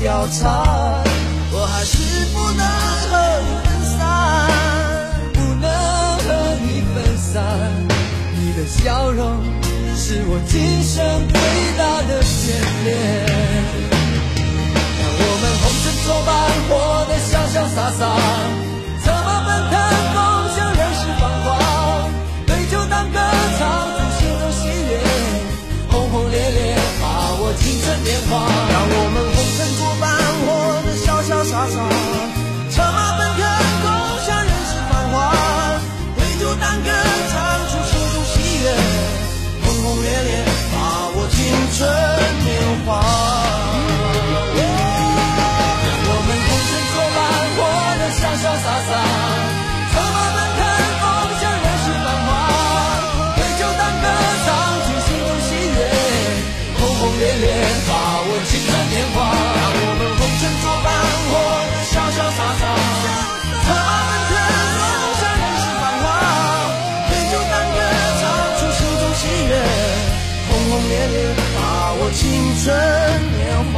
貂蝉，我还是不能和你分散，不能和你分散。你的笑容是我今生最大的眷恋。让我们红尘作伴，活得潇潇洒洒。青春年华。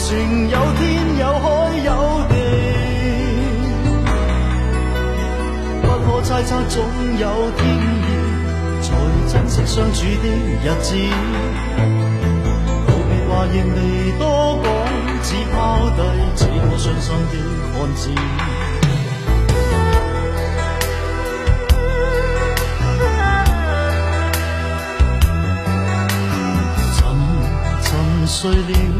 情有天有海有地，不可猜测，总有天意，才珍惜相处的日子。告别话仍未多讲，只抛低这个伤心的汉子。睡了。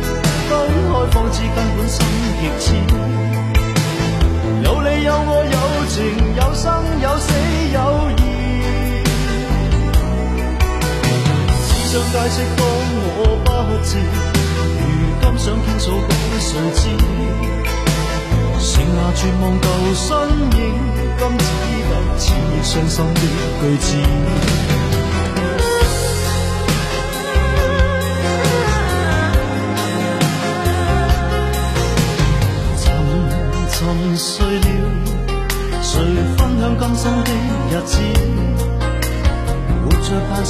方知根本心极痴，有你有我有情有生有死有义，只想解释当我不知，如今想倾诉给谁知？剩下绝望旧身影，今只得千亿伤心的句子。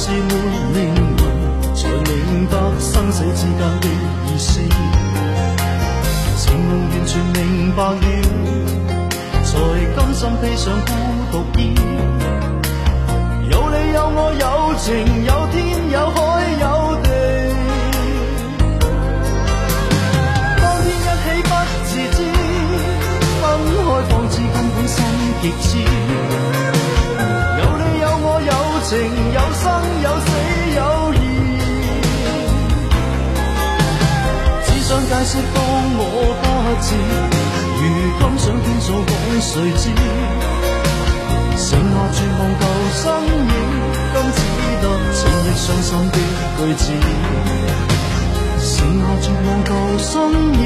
是没灵魂，才明白生死之间的意思。情梦完全明白了，才甘心披上孤独衣。有你有我有情有天解解释当我不智，如今想倾诉讲谁知？剩下绝望旧身影，今只得千亿伤心的句子。剩下绝望旧身影，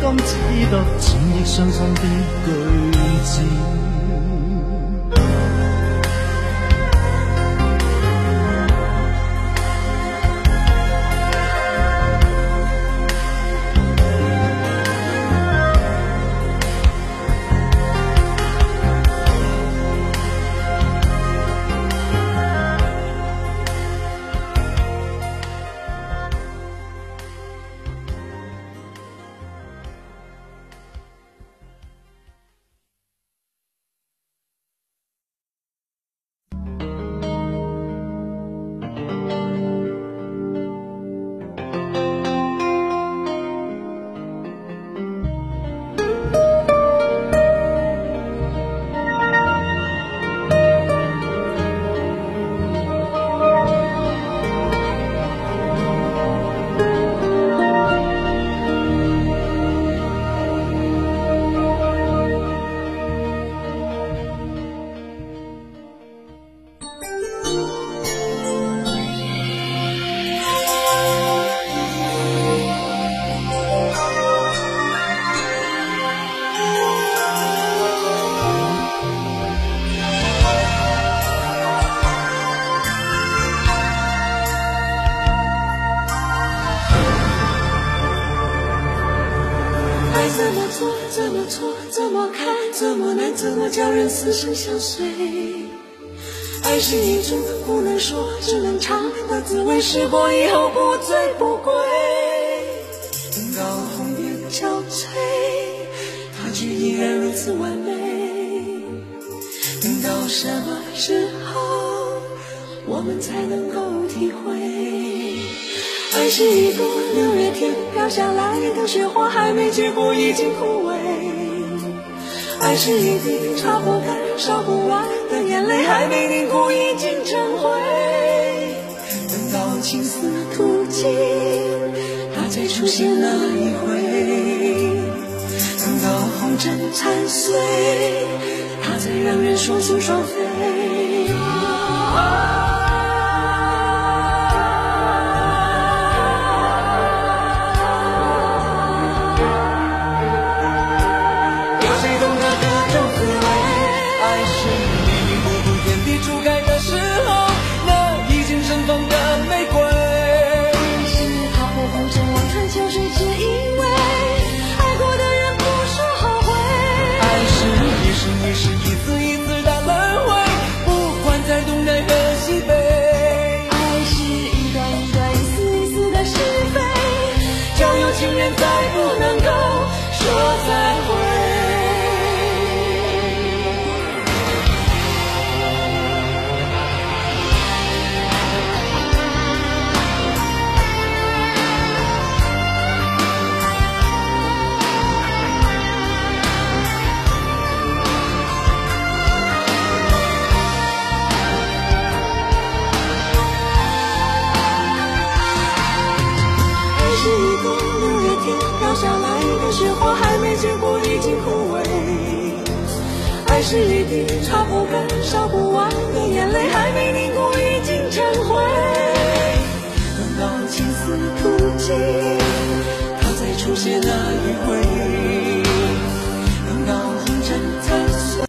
今只得千亿伤心的句子。难怎么叫人死生相随，爱是一种不能说只能尝的滋味，试过以后不醉不归。等到红颜憔悴，它却依然如此完美。等到什么时候，我们才能够体会？爱是一朵六月天飘下来的雪花，还没结果已经枯萎。爱是一滴擦不干、烧不完的眼泪，还没凝固已经成灰。等到青丝吐尽，它再出现那一回；等到红尘残碎，它才让人双宿双飞。情人再不能够说再会。是一滴擦不干、烧不完的眼泪，还没凝固已经成灰。等到青丝吐尽。